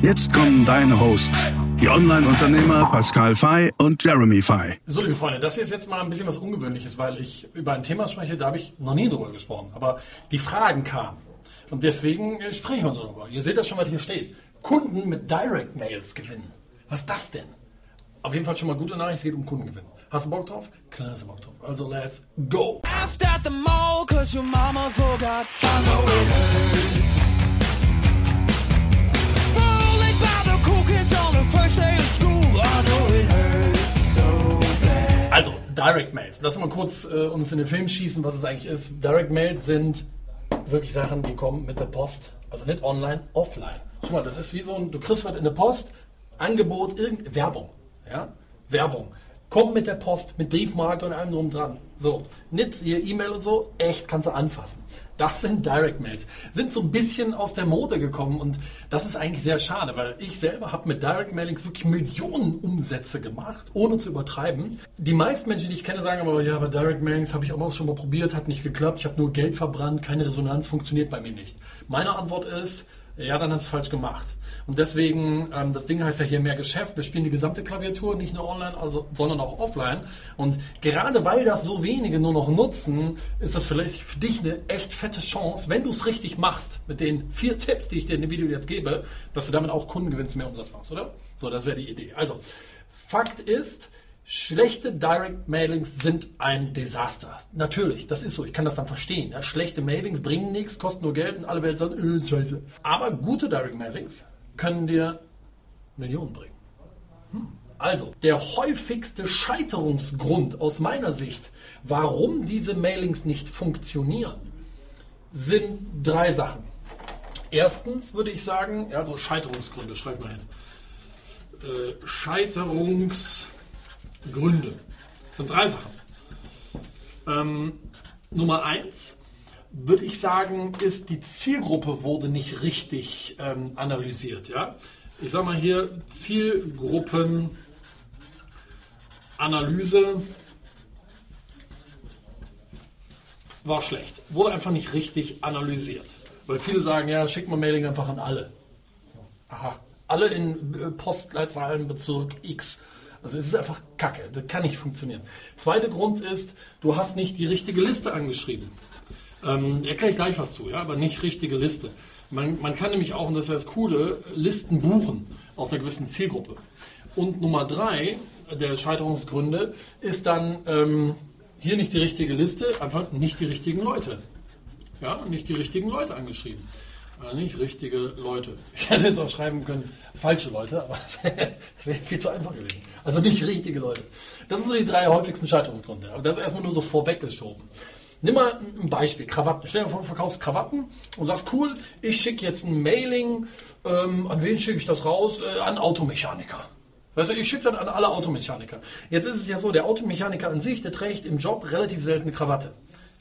Jetzt kommen deine Hosts, die Online-Unternehmer Pascal Fay und Jeremy Fay. So, liebe Freunde, das hier ist jetzt mal ein bisschen was Ungewöhnliches, weil ich über ein Thema spreche, da habe ich noch nie drüber gesprochen. Aber die Fragen kamen. Und deswegen äh, sprechen wir darüber. Ihr seht das schon, was hier steht. Kunden mit Direct Mails gewinnen. Was ist das denn? Auf jeden Fall schon mal gute Nachricht, es geht um Kundengewinn. Hast du Bock drauf? Klar, hast du Bock drauf. Also let's go! At the mall cause your mama forgot I know it hurts Also, Direct Mails. Lass mal kurz äh, uns in den Film schießen, was es eigentlich ist. Direct Mails sind wirklich Sachen, die kommen mit der Post. Also nicht online, offline. Schau mal, das ist wie so ein, du kriegst was in der Post, Angebot, irgendeine Werbung. Ja? Werbung. Komm mit der Post, mit Briefmarke und allem drum dran. So, nicht ihr E-Mail und so, echt kannst du anfassen. Das sind Direct Mails. Sind so ein bisschen aus der Mode gekommen und das ist eigentlich sehr schade, weil ich selber habe mit Direct Mailings wirklich Millionen Umsätze gemacht, ohne zu übertreiben. Die meisten Menschen, die ich kenne, sagen aber, ja, aber Direct Mailings habe ich auch schon mal probiert, hat nicht geklappt, ich habe nur Geld verbrannt, keine Resonanz, funktioniert bei mir nicht. Meine Antwort ist, ja, dann hast du es falsch gemacht. Und deswegen, ähm, das Ding heißt ja hier mehr Geschäft. Wir spielen die gesamte Klaviatur, nicht nur online, also, sondern auch offline. Und gerade weil das so wenige nur noch nutzen, ist das vielleicht für dich eine echt fette Chance, wenn du es richtig machst, mit den vier Tipps, die ich dir in dem Video jetzt gebe, dass du damit auch Kunden gewinnst, mehr Umsatz machst, oder? So, das wäre die Idee. Also, Fakt ist, Schlechte Direct Mailings sind ein Desaster. Natürlich, das ist so. Ich kann das dann verstehen. Ja. Schlechte Mailings bringen nichts, kosten nur Geld und alle Welt sagt, äh, scheiße. Aber gute Direct Mailings können dir Millionen bringen. Hm. Also, der häufigste Scheiterungsgrund aus meiner Sicht, warum diese Mailings nicht funktionieren, sind drei Sachen. Erstens würde ich sagen, also Scheiterungsgründe, schreib mal hin. Äh, Scheiterungsgründe. Gründe. Das sind drei Sachen. Ähm, Nummer eins würde ich sagen, ist die Zielgruppe wurde nicht richtig ähm, analysiert. Ja? Ich sage mal hier Zielgruppenanalyse war schlecht. Wurde einfach nicht richtig analysiert. Weil viele sagen, ja, schick mal Mailing einfach an alle. Aha. Alle in äh, Postleitzahlenbezirk X also es ist einfach Kacke, das kann nicht funktionieren. Zweiter Grund ist, du hast nicht die richtige Liste angeschrieben. Ähm, erkläre ich gleich was zu, ja, aber nicht richtige Liste. Man, man kann nämlich auch, und das ist ja das Coole, Listen buchen aus einer gewissen Zielgruppe. Und Nummer drei der Scheiterungsgründe ist dann ähm, hier nicht die richtige Liste, einfach nicht die richtigen Leute. Ja, nicht die richtigen Leute angeschrieben. Also nicht richtige Leute. Ich hätte jetzt auch schreiben können, falsche Leute, aber das wäre wär viel zu einfach gewesen. Also nicht richtige Leute. Das sind so die drei häufigsten Scheiterungsgründe. Aber das ist erstmal nur so vorweggeschoben. Nimm mal ein Beispiel, Krawatten. Stell dir vor, du verkaufst Krawatten und sagst, cool, ich schicke jetzt ein Mailing, ähm, an wen schicke ich das raus? Äh, an Automechaniker. Weißt du, ich schicke dann an alle Automechaniker. Jetzt ist es ja so, der Automechaniker an sich, der trägt im Job relativ selten eine Krawatte.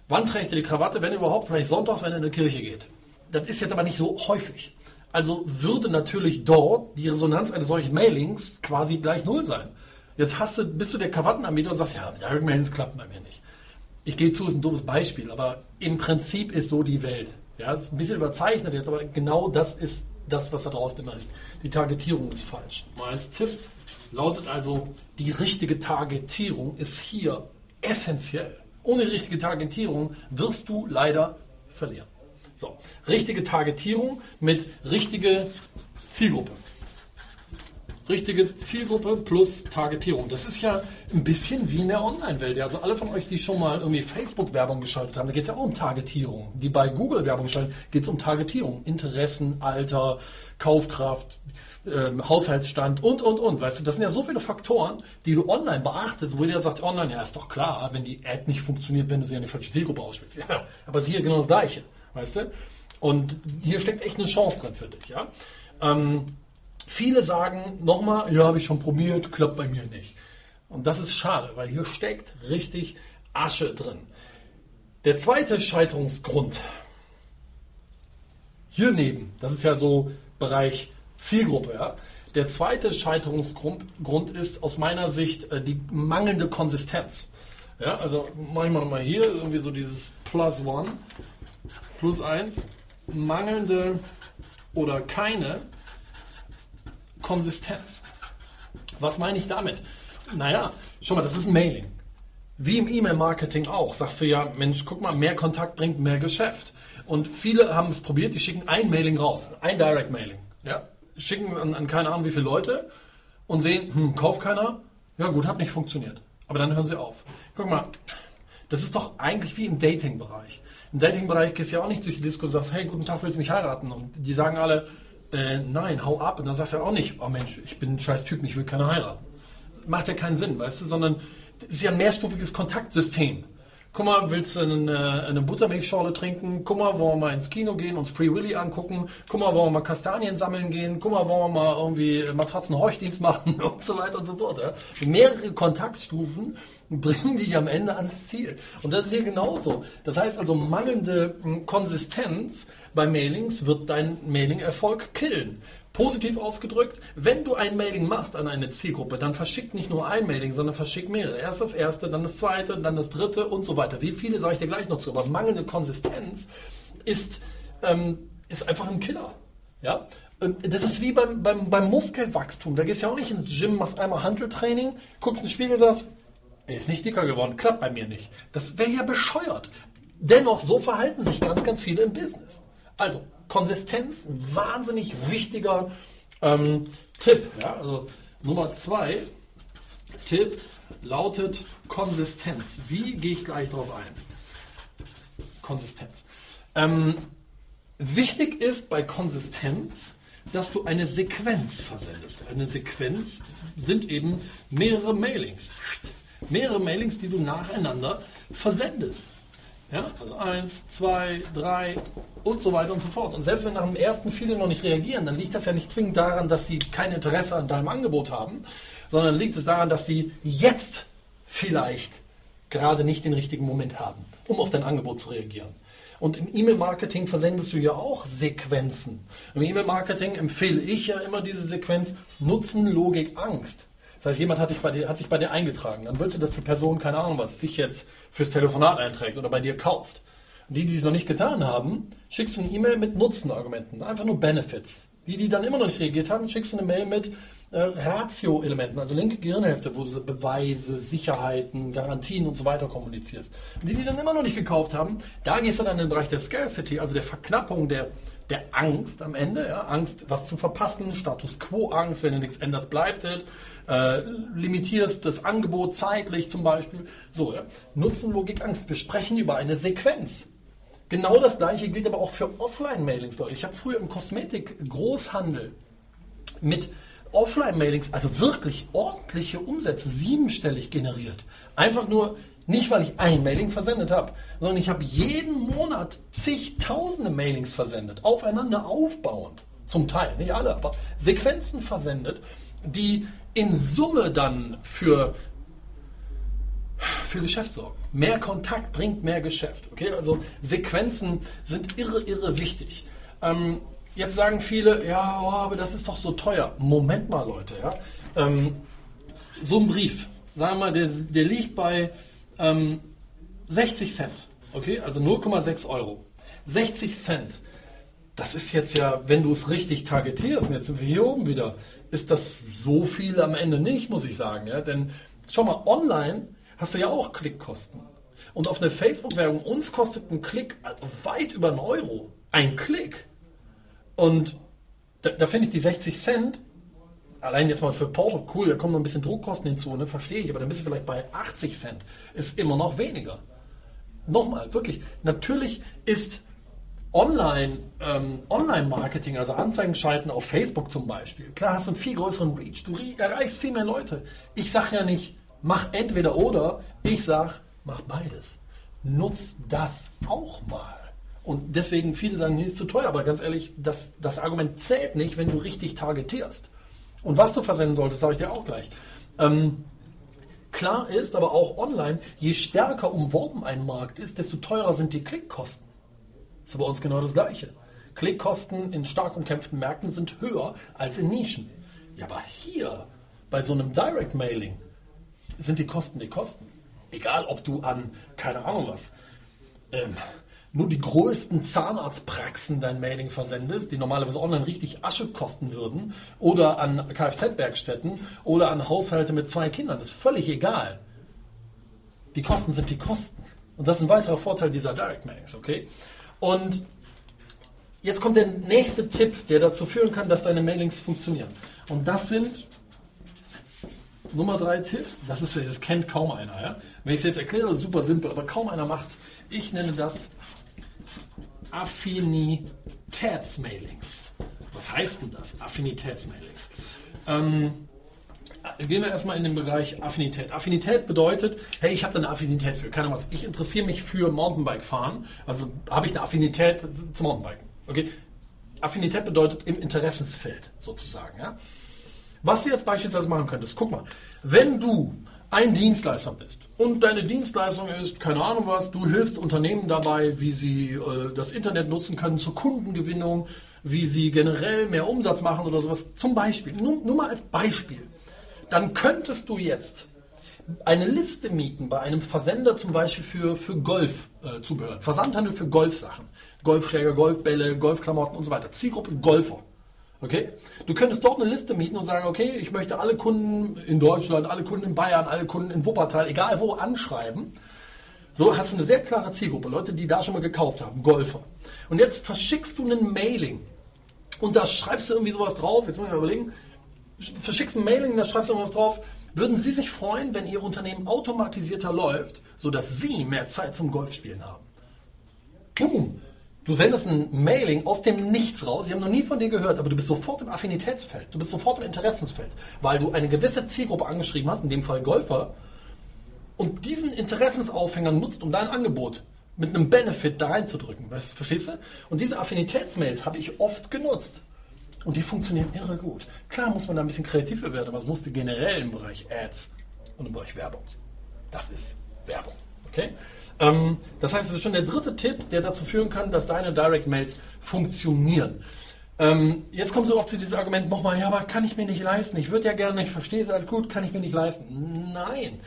Wann trägt er die Krawatte? Wenn überhaupt, vielleicht sonntags, wenn er in die Kirche geht. Das ist jetzt aber nicht so häufig. Also würde natürlich dort die Resonanz eines solchen Mailings quasi gleich null sein. Jetzt hast du, bist du der Krawattenanbieter und sagst, ja, Direct Mailings klappen bei mir nicht. Ich gehe zu, ist ein doofes Beispiel, aber im Prinzip ist so die Welt. Ja, das ist ein bisschen überzeichnet jetzt, aber genau das ist das, was da draußen immer ist. Die Targetierung ist falsch. Mal als Tipp lautet also, die richtige Targetierung ist hier essentiell. Ohne die richtige Targetierung wirst du leider verlieren. So, richtige Targetierung mit richtige Zielgruppe. Richtige Zielgruppe plus Targetierung. Das ist ja ein bisschen wie in der Online-Welt. Also alle von euch, die schon mal irgendwie Facebook-Werbung geschaltet haben, da geht es ja auch um Targetierung. Die bei Google Werbung schalten, geht es um Targetierung. Interessen, Alter, Kaufkraft, ähm, Haushaltsstand und, und, und. Weißt du, das sind ja so viele Faktoren, die du online beachtest, wo dir sagt, online, ja, ist doch klar, wenn die Ad nicht funktioniert, wenn du sie an die falsche Zielgruppe ausspielst. Ja, aber es ist hier genau das Gleiche weißt du? Und hier steckt echt eine Chance drin für dich, ja. Ähm, Viele sagen nochmal, ja, habe ich schon probiert, klappt bei mir nicht. Und das ist schade, weil hier steckt richtig Asche drin. Der zweite Scheiterungsgrund, hier neben, das ist ja so Bereich Zielgruppe, ja. Der zweite Scheiterungsgrund ist aus meiner Sicht äh, die mangelnde Konsistenz. Ja, also ich mal hier irgendwie so dieses Plus One, Plus eins, mangelnde oder keine Konsistenz. Was meine ich damit? Naja, schau mal, das ist ein Mailing. Wie im E-Mail-Marketing auch. Sagst du ja, Mensch, guck mal, mehr Kontakt bringt mehr Geschäft. Und viele haben es probiert, die schicken ein Mailing raus, ein Direct-Mailing. Ja? Schicken an, an keine Ahnung wie viele Leute und sehen, hm, kauft keiner. Ja gut, hat nicht funktioniert. Aber dann hören sie auf. Guck mal, das ist doch eigentlich wie im Dating-Bereich. Im Dating-Bereich gehst du ja auch nicht durch die Disco und sagst, hey, guten Tag, willst du mich heiraten? Und die sagen alle, äh, nein, hau ab. Und dann sagst du ja auch nicht, oh Mensch, ich bin ein scheiß Typ, ich will keine heiraten. Macht ja keinen Sinn, weißt du, sondern es ist ja ein mehrstufiges Kontaktsystem. Guck mal, willst du eine, eine Buttermilchschorle trinken? Guck mal, wollen wir mal ins Kino gehen, uns Free Willy angucken? Guck mal, wollen wir mal Kastanien sammeln gehen? Guck mal, wollen wir mal irgendwie Matratzen-Heuchdienst machen? Und so weiter und so fort. Ja? Mehrere Kontaktstufen bringen dich am Ende ans Ziel. Und das ist hier genauso. Das heißt also, mangelnde hm, Konsistenz bei Mailings wird dein Mailing-Erfolg killen. Positiv ausgedrückt, wenn du ein Mailing machst an eine Zielgruppe, dann verschick nicht nur ein Mailing, sondern verschick mehrere. Erst das erste, dann das zweite, dann das dritte und so weiter. Wie viele sage ich dir gleich noch zu. Aber mangelnde Konsistenz ist, ähm, ist einfach ein Killer. Ja? Das ist wie beim, beim, beim Muskelwachstum. Da gehst du ja auch nicht ins Gym, machst einmal Handeltraining, guckst in den Spiegel sagst, er ist nicht dicker geworden, klappt bei mir nicht. Das wäre ja bescheuert. Dennoch, so verhalten sich ganz, ganz viele im Business. Also, Konsistenz, ein wahnsinnig wichtiger ähm, Tipp. Ja? Also, Nummer zwei, Tipp lautet Konsistenz. Wie gehe ich gleich darauf ein? Konsistenz. Ähm, wichtig ist bei Konsistenz, dass du eine Sequenz versendest. Eine Sequenz sind eben mehrere Mailings. Mehrere Mailings, die du nacheinander versendest. Ja, also eins, zwei, drei und so weiter und so fort. Und selbst wenn nach dem ersten viele noch nicht reagieren, dann liegt das ja nicht zwingend daran, dass die kein Interesse an deinem Angebot haben, sondern liegt es daran, dass sie jetzt vielleicht gerade nicht den richtigen Moment haben, um auf dein Angebot zu reagieren. Und im E-Mail-Marketing versendest du ja auch Sequenzen. Im E-Mail-Marketing empfehle ich ja immer diese Sequenz Nutzen, Logik, Angst. Das heißt, jemand hat, dich bei dir, hat sich bei dir eingetragen. Dann willst du, dass die Person, keine Ahnung was, sich jetzt fürs Telefonat einträgt oder bei dir kauft. Und die, die es noch nicht getan haben, schickst du eine E-Mail mit Nutzenargumenten, einfach nur Benefits. Die, die dann immer noch nicht reagiert haben, schickst du eine Mail mit äh, Ratio-Elementen, also linke Gehirnhälfte, wo du Beweise, Sicherheiten, Garantien und so weiter kommunizierst. Und die, die dann immer noch nicht gekauft haben, da gehst du dann in den Bereich der Scarcity, also der Verknappung der der Angst am Ende, ja, Angst, was zu verpassen, Status Quo-Angst, wenn du nichts änderst, bleibt es, äh, limitierst das Angebot zeitlich zum Beispiel. So, ja. Nutzen, Logik, Angst. Wir sprechen über eine Sequenz. Genau das gleiche gilt aber auch für Offline-Mailings, Leute. Ich habe früher im Kosmetik-Großhandel mit Offline-Mailings, also wirklich ordentliche Umsätze, siebenstellig generiert. Einfach nur nicht, weil ich ein Mailing versendet habe, sondern ich habe jeden Monat zigtausende Mailings versendet, aufeinander aufbauend. Zum Teil, nicht alle, aber Sequenzen versendet, die in Summe dann für, für Geschäft sorgen. Mehr Kontakt bringt mehr Geschäft. Okay? Also Sequenzen sind irre, irre wichtig. Ähm, jetzt sagen viele, ja, oh, aber das ist doch so teuer. Moment mal, Leute. Ja? Ähm, so ein Brief, sagen wir mal, der, der liegt bei ähm, 60 Cent, okay, also 0,6 Euro. 60 Cent, das ist jetzt ja, wenn du es richtig targetierst, und jetzt sind wir hier oben wieder, ist das so viel am Ende nicht, muss ich sagen. Ja? Denn schau mal, online hast du ja auch Klickkosten. Und auf eine Facebook-Werbung, uns kostet ein Klick weit über einen Euro. Ein Klick. Und da, da finde ich die 60 Cent allein jetzt mal für Porto, cool, da kommen noch ein bisschen Druckkosten hinzu, ne, verstehe ich, aber dann bist du vielleicht bei 80 Cent. Ist immer noch weniger. Nochmal, wirklich, natürlich ist Online, ähm, Online-Marketing, also Anzeigen schalten auf Facebook zum Beispiel, klar hast du einen viel größeren Reach, du erreichst viel mehr Leute. Ich sage ja nicht, mach entweder oder, ich sage, mach beides. Nutz das auch mal. Und deswegen viele sagen, nee, ist zu teuer, aber ganz ehrlich, das, das Argument zählt nicht, wenn du richtig targetierst. Und was du versenden solltest, sage ich dir auch gleich. Ähm, klar ist aber auch online, je stärker umworben ein Markt ist, desto teurer sind die Klickkosten. Das ist bei uns genau das Gleiche. Klickkosten in stark umkämpften Märkten sind höher als in Nischen. Ja, aber hier, bei so einem Direct Mailing, sind die Kosten die Kosten. Egal, ob du an, keine Ahnung was, ähm, nur die größten Zahnarztpraxen dein Mailing versendest, die normalerweise online richtig Asche kosten würden, oder an Kfz-Werkstätten oder an Haushalte mit zwei Kindern, ist völlig egal. Die Kosten sind die Kosten. Und das ist ein weiterer Vorteil dieser Direct Mailings, okay? Und jetzt kommt der nächste Tipp, der dazu führen kann, dass deine Mailings funktionieren. Und das sind Nummer drei Tipp, das ist das kennt kaum einer. Ja? Wenn ich es jetzt erkläre, super simpel, aber kaum einer macht es. Ich nenne das Affinitätsmailings. Was heißt denn das? Affinitätsmailings. Ähm, gehen wir erstmal in den Bereich Affinität. Affinität bedeutet, hey, ich habe da eine Affinität für, keine Ahnung. Ich interessiere mich für Mountainbike fahren, also habe ich eine Affinität zum Mountainbiken. Okay? Affinität bedeutet im Interessensfeld sozusagen. Ja? Was du jetzt beispielsweise machen könntest, guck mal, wenn du ein Dienstleister bist und deine Dienstleistung ist, keine Ahnung was, du hilfst Unternehmen dabei, wie sie äh, das Internet nutzen können zur Kundengewinnung, wie sie generell mehr Umsatz machen oder sowas, zum Beispiel, nur, nur mal als Beispiel, dann könntest du jetzt eine Liste mieten bei einem Versender zum Beispiel für, für Golfzubehör, äh, Versandhandel für Golfsachen, Golfschläger, Golfbälle, Golfklamotten und so weiter, Zielgruppe Golfer. Okay? Du könntest dort eine Liste mieten und sagen, okay, ich möchte alle Kunden in Deutschland, alle Kunden in Bayern, alle Kunden in Wuppertal, egal wo, anschreiben. So hast du eine sehr klare Zielgruppe, Leute, die da schon mal gekauft haben, Golfer. Und jetzt verschickst du ein Mailing und da schreibst du irgendwie sowas drauf, jetzt muss ich mal überlegen, verschickst ein Mailing und da schreibst du irgendwas drauf. Würden Sie sich freuen, wenn Ihr Unternehmen automatisierter läuft, sodass Sie mehr Zeit zum Golfspielen haben? Boom! Du sendest ein Mailing aus dem Nichts raus, sie haben noch nie von dir gehört, aber du bist sofort im Affinitätsfeld, du bist sofort im Interessensfeld, weil du eine gewisse Zielgruppe angeschrieben hast, in dem Fall Golfer, und diesen Interessensaufhänger nutzt, um dein Angebot mit einem Benefit da reinzudrücken. Weißt, verstehst du? Und diese Affinitätsmails habe ich oft genutzt. Und die funktionieren irre gut. Klar muss man da ein bisschen kreativer werden, aber es musste generell im Bereich Ads und im Bereich Werbung. Das ist Werbung. Okay? Ähm, das heißt, es ist schon der dritte Tipp, der dazu führen kann, dass deine Direct Mails funktionieren. Ähm, jetzt kommt so oft zu diesem Argument nochmal, ja, aber kann ich mir nicht leisten? Ich würde ja gerne, ich verstehe es alles gut, kann ich mir nicht leisten? Nein.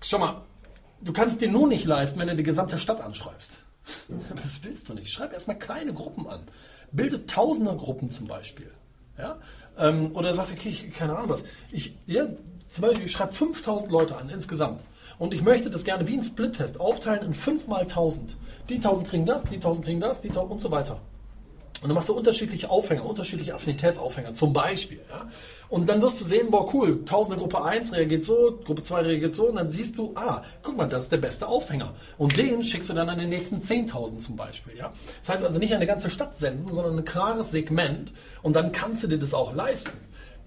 Schau mal, du kannst dir nur nicht leisten, wenn du die gesamte Stadt anschreibst. Das willst du nicht. Schreib erstmal kleine Gruppen an. Bilde tausender Gruppen zum Beispiel. Ja? Ähm, oder sagst, okay, ich, keine Ahnung was. Ich, ja, zum Beispiel, ich schreibe 5000 Leute an insgesamt. Und ich möchte das gerne wie ein Split-Test aufteilen in 5 mal 1000. Die 1000 kriegen das, die 1000 kriegen das, die 1000 und so weiter. Und dann machst du unterschiedliche Aufhänger, unterschiedliche Affinitätsaufhänger zum Beispiel. Ja? Und dann wirst du sehen, boah, cool, Tausende Gruppe 1 reagiert so, Gruppe 2 reagiert so. Und dann siehst du, ah, guck mal, das ist der beste Aufhänger. Und den schickst du dann an den nächsten 10.000 zum Beispiel. Ja? Das heißt also nicht eine ganze Stadt senden, sondern ein klares Segment. Und dann kannst du dir das auch leisten.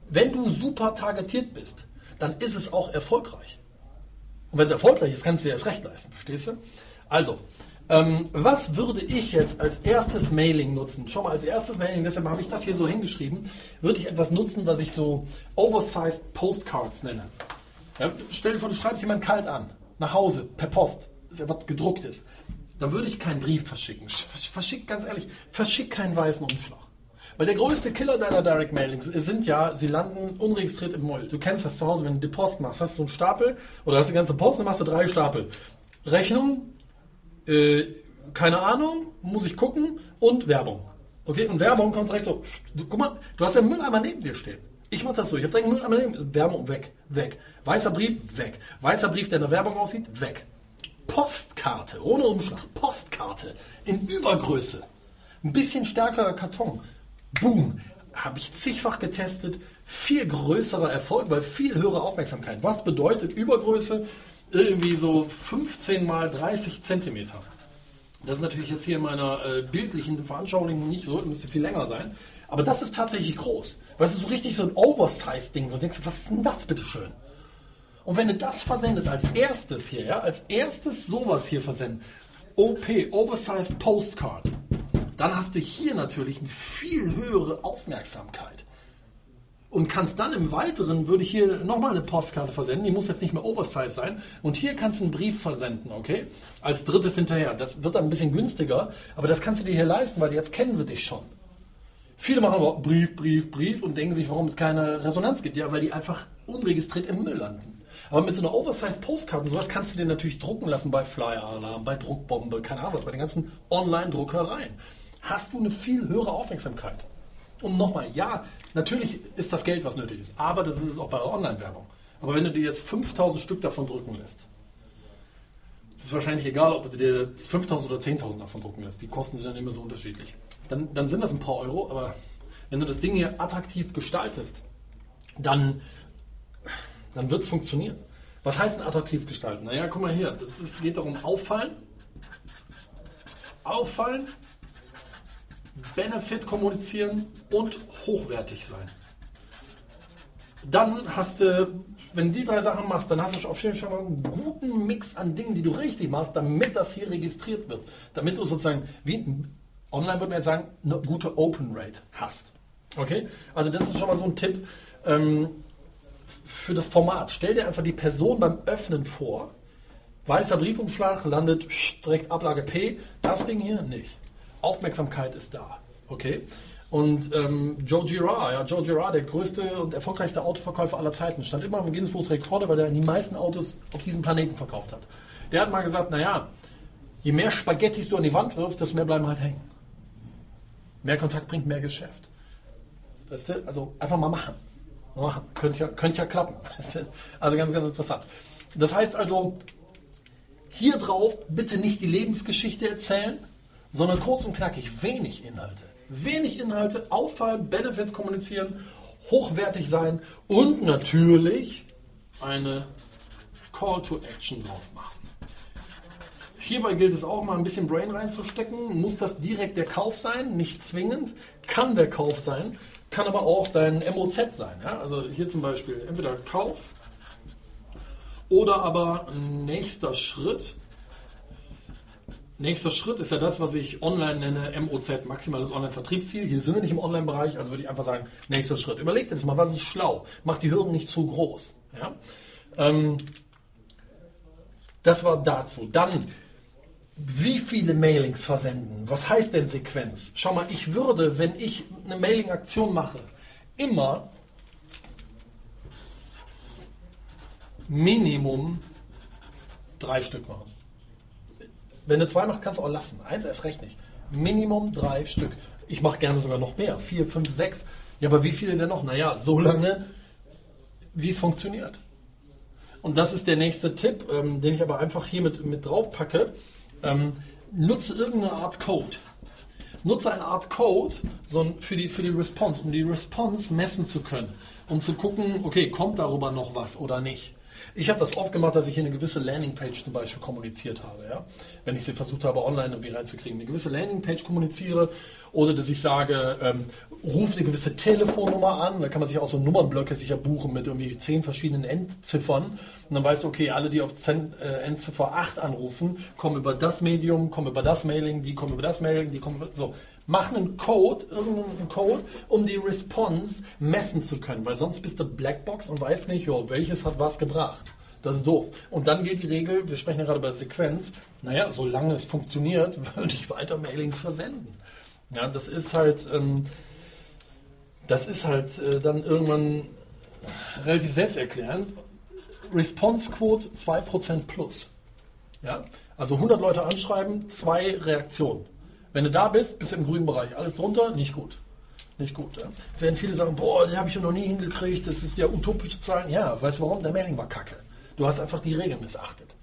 Wenn du super targetiert bist, dann ist es auch erfolgreich. Und wenn es erfolgreich ist, kannst du dir erst recht leisten, verstehst du? Also, ähm, was würde ich jetzt als erstes Mailing nutzen? Schon mal als erstes Mailing, deshalb habe ich das hier so hingeschrieben, würde ich etwas nutzen, was ich so Oversized Postcards nenne. Ja, stell dir vor, du schreibst jemanden kalt an, nach Hause, per Post, das ist ja was gedrucktes. Dann würde ich keinen Brief verschicken. Verschick, ganz ehrlich, verschick keinen weißen Umschlag. Weil der größte Killer deiner Direct Mailings sind ja, sie landen unregistriert im Moll. Du kennst das zu Hause, wenn du die Post machst, hast du einen Stapel oder hast die ganze Post, dann machst du drei Stapel. Rechnung, äh, keine Ahnung, muss ich gucken und Werbung. Okay, und Werbung kommt direkt so, du, guck mal, du hast ja einen Mülleimer neben dir stehen. Ich mach das so, ich habe direkt einen Mülleimer neben Werbung weg, weg. Weißer Brief, weg. Weißer Brief, der in der Werbung aussieht, weg. Postkarte, ohne Umschlag, Postkarte in Übergröße. Ein bisschen stärkerer Karton. Boom, habe ich zigfach getestet, viel größerer Erfolg, weil viel höhere Aufmerksamkeit. Was bedeutet Übergröße? Irgendwie so 15 mal 30 Zentimeter. Das ist natürlich jetzt hier in meiner äh, bildlichen Veranschaulichung nicht so, müsste viel länger sein. Aber das ist tatsächlich groß. Weil es ist so richtig so ein Oversize-Ding, du denkst, was ist denn das bitte schön? Und wenn du das versendest als erstes hier, ja, als erstes sowas hier versenden, OP, Oversized Postcard, dann hast du hier natürlich eine viel höhere Aufmerksamkeit. und kannst dann im Weiteren, würde ich hier nochmal eine Postkarte versenden, die muss jetzt nicht mehr Oversize sein und hier kannst du einen Brief versenden, okay? Als drittes hinterher. Das wird dann ein bisschen günstiger, aber das kannst du dir hier leisten, weil jetzt kennen sie dich schon. Viele machen aber Brief, Brief, Brief und denken sich, warum es keine Resonanz gibt. Ja, weil die einfach unregistriert im Müll landen. Aber mit so einer Oversized Postkarte und sowas kannst du dir natürlich drucken lassen bei Flyer Alarm, bei Druckbombe, keine Ahnung was, bei den ganzen Online-Druckereien. Hast du eine viel höhere Aufmerksamkeit. Und nochmal, ja, natürlich ist das Geld, was nötig ist, aber das ist es auch bei der Online-Werbung. Aber wenn du dir jetzt 5000 Stück davon drucken lässt, ist wahrscheinlich egal, ob du dir 5000 oder 10.000 davon drucken lässt. Die Kosten sind dann immer so unterschiedlich. Dann, dann sind das ein paar Euro, aber wenn du das Ding hier attraktiv gestaltest, dann, dann wird es funktionieren. Was heißt denn attraktiv gestalten? Naja, guck mal hier, es geht darum auffallen, auffallen Benefit kommunizieren und hochwertig sein. Dann hast du, wenn du die drei Sachen machst, dann hast du auf jeden Fall einen guten Mix an Dingen, die du richtig machst, damit das hier registriert wird. Damit du sozusagen, wie online würde man jetzt sagen, eine gute Open Rate hast. Okay? Also das ist schon mal so ein Tipp ähm, für das Format. Stell dir einfach die Person beim Öffnen vor. Weißer Briefumschlag landet direkt Ablage P. Das Ding hier nicht. Aufmerksamkeit ist da. Okay? Und ähm, Joe Girard, ja, Joe Girard, der größte und erfolgreichste Autoverkäufer aller Zeiten, stand immer im Guinness Buch Rekorde, weil er die meisten Autos auf diesem Planeten verkauft hat. Der hat mal gesagt, naja, je mehr Spaghettis du an die Wand wirfst, desto mehr bleiben halt hängen. Mehr Kontakt bringt mehr Geschäft. Weißt du? Also einfach mal machen. Mal machen. Könnte ja, könnte ja klappen. Weißt du? Also ganz, ganz interessant. Das heißt also, hier drauf bitte nicht die Lebensgeschichte erzählen, sondern kurz und knackig, wenig Inhalte. Wenig Inhalte, auffallen, Benefits kommunizieren, hochwertig sein und natürlich eine Call to Action drauf machen. Hierbei gilt es auch mal ein bisschen Brain reinzustecken. Muss das direkt der Kauf sein? Nicht zwingend. Kann der Kauf sein. Kann aber auch dein MOZ sein. Ja? Also hier zum Beispiel entweder Kauf oder aber nächster Schritt Nächster Schritt ist ja das, was ich online nenne, MOZ, maximales Online-Vertriebsziel. Hier sind wir nicht im Online-Bereich, also würde ich einfach sagen, nächster Schritt. Überlegt jetzt mal, was ist schlau? Macht die Hürden nicht zu groß. Ja? Ähm, das war dazu. Dann, wie viele Mailings versenden? Was heißt denn Sequenz? Schau mal, ich würde, wenn ich eine Mailing-Aktion mache, immer Minimum drei Stück machen. Wenn du zwei machst, kannst du auch lassen. Eins erst recht nicht. Minimum drei Stück. Ich mache gerne sogar noch mehr. Vier, fünf, sechs. Ja, aber wie viele denn noch? Naja, so lange, wie es funktioniert. Und das ist der nächste Tipp, ähm, den ich aber einfach hier mit, mit drauf packe. Ähm, nutze irgendeine Art Code. Nutze eine Art Code so für, die, für die Response, um die Response messen zu können. Um zu gucken, okay, kommt darüber noch was oder nicht. Ich habe das oft gemacht, dass ich hier eine gewisse Landingpage zum Beispiel kommuniziert habe. Ja? Wenn ich sie versucht habe, online irgendwie reinzukriegen. Eine gewisse Landingpage kommuniziere oder dass ich sage, ähm, ruf eine gewisse Telefonnummer an. Da kann man sich auch so Nummernblöcke sicher buchen mit irgendwie zehn verschiedenen Endziffern. Und dann weißt du, okay, alle, die auf Zen, äh, Endziffer 8 anrufen, kommen über das Medium, kommen über das Mailing, die kommen über das Mailing, die kommen über, so. Mach einen Code, irgendeinen Code, um die Response messen zu können, weil sonst bist du Blackbox und weißt nicht, jo, welches hat was gebracht. Das ist doof. Und dann gilt die Regel, wir sprechen ja gerade über Sequenz, naja, solange es funktioniert, würde ich weiter Mailings versenden. Ja, das ist halt, ähm, das ist halt äh, dann irgendwann relativ selbsterklärend. Response Quote 2% plus. Ja? Also 100 Leute anschreiben, zwei Reaktionen. Wenn du da bist, bist du im grünen Bereich. Alles drunter, nicht gut. Nicht gut. Ja. Jetzt werden viele sagen, boah, die habe ich ja noch nie hingekriegt, das ist ja utopische Zahlen. Ja, weißt du warum? Der Mailing war kacke. Du hast einfach die Regeln missachtet.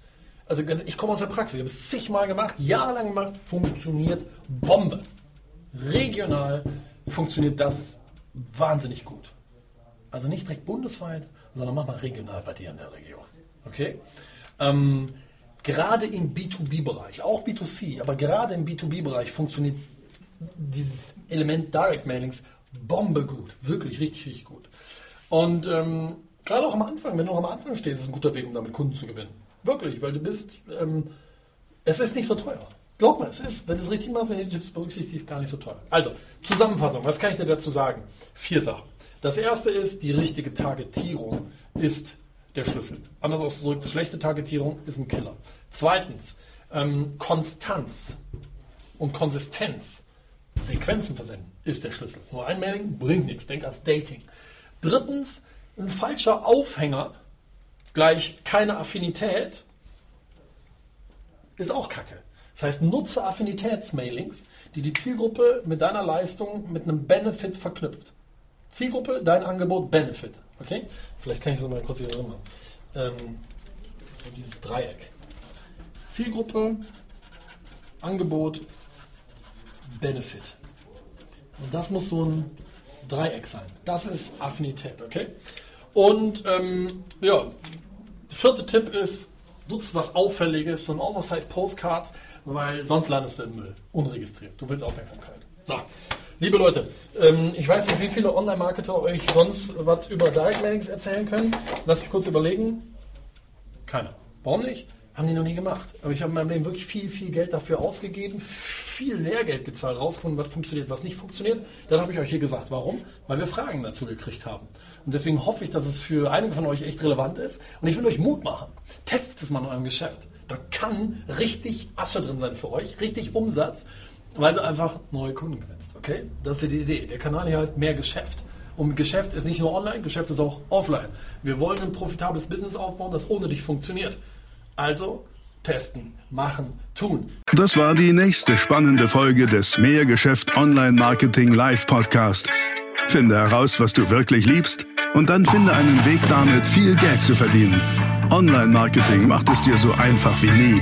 Also ich komme aus der Praxis, ich habe es zigmal gemacht, jahrelang gemacht, funktioniert Bombe. Regional funktioniert das wahnsinnig gut. Also nicht direkt bundesweit, sondern mach mal regional bei dir in der Region. Okay? Ähm, gerade im B2B-Bereich, auch B2C, aber gerade im B2B-Bereich funktioniert dieses Element Direct Mailings Bombe gut. Wirklich richtig, richtig gut. Und ähm, gerade auch am Anfang, wenn du noch am Anfang stehst, ist es ein guter Weg, um damit Kunden zu gewinnen. Wirklich, weil du bist, ähm, es ist nicht so teuer. Glaub mir, es ist, wenn du es richtig machst, wenn du die Tipps berücksichtigst, gar nicht so teuer. Also, Zusammenfassung, was kann ich dir dazu sagen? Vier Sachen. Das erste ist, die richtige Targetierung ist der Schlüssel. Anders ausgedrückt, schlechte Targetierung ist ein Killer. Zweitens, ähm, Konstanz und Konsistenz, Sequenzen versenden, ist der Schlüssel. Nur ein Mailing bringt nichts, denk ans Dating. Drittens, ein falscher Aufhänger gleich keine Affinität ist auch Kacke. Das heißt, nutze Affinitätsmailings, die die Zielgruppe mit deiner Leistung mit einem Benefit verknüpft. Zielgruppe, dein Angebot, Benefit. Okay? Vielleicht kann ich das mal kurz hier drin machen. Ähm, dieses Dreieck. Zielgruppe, Angebot, Benefit. Und das muss so ein Dreieck sein. Das ist Affinität, okay? Und ähm, ja, der vierte Tipp ist, nutzt was Auffälliges, so ein Oversize Postcards, weil sonst landest du im Müll, unregistriert. Du willst Aufmerksamkeit. So, liebe Leute, ähm, ich weiß nicht, wie viele Online-Marketer euch sonst was über Direct Mailings erzählen können. Lass mich kurz überlegen. Keiner. Warum nicht? Haben die noch nie gemacht. Aber ich habe in meinem Leben wirklich viel, viel Geld dafür ausgegeben, viel Lehrgeld gezahlt, rausgefunden, was funktioniert, was nicht funktioniert. Dann habe ich euch hier gesagt, warum? Weil wir Fragen dazu gekriegt haben. Und deswegen hoffe ich, dass es für einige von euch echt relevant ist. Und ich will euch Mut machen. Testet es mal in eurem Geschäft. Da kann richtig Asche drin sein für euch, richtig Umsatz, weil du einfach neue Kunden gewinnst. Okay? Das ist die Idee. Der Kanal hier heißt mehr Geschäft. Und Geschäft ist nicht nur online, Geschäft ist auch offline. Wir wollen ein profitables Business aufbauen, das ohne dich funktioniert. Also testen, machen, tun. Das war die nächste spannende Folge des Mehrgeschäft Online Marketing Live Podcast. Finde heraus, was du wirklich liebst und dann finde einen Weg damit, viel Geld zu verdienen. Online Marketing macht es dir so einfach wie nie.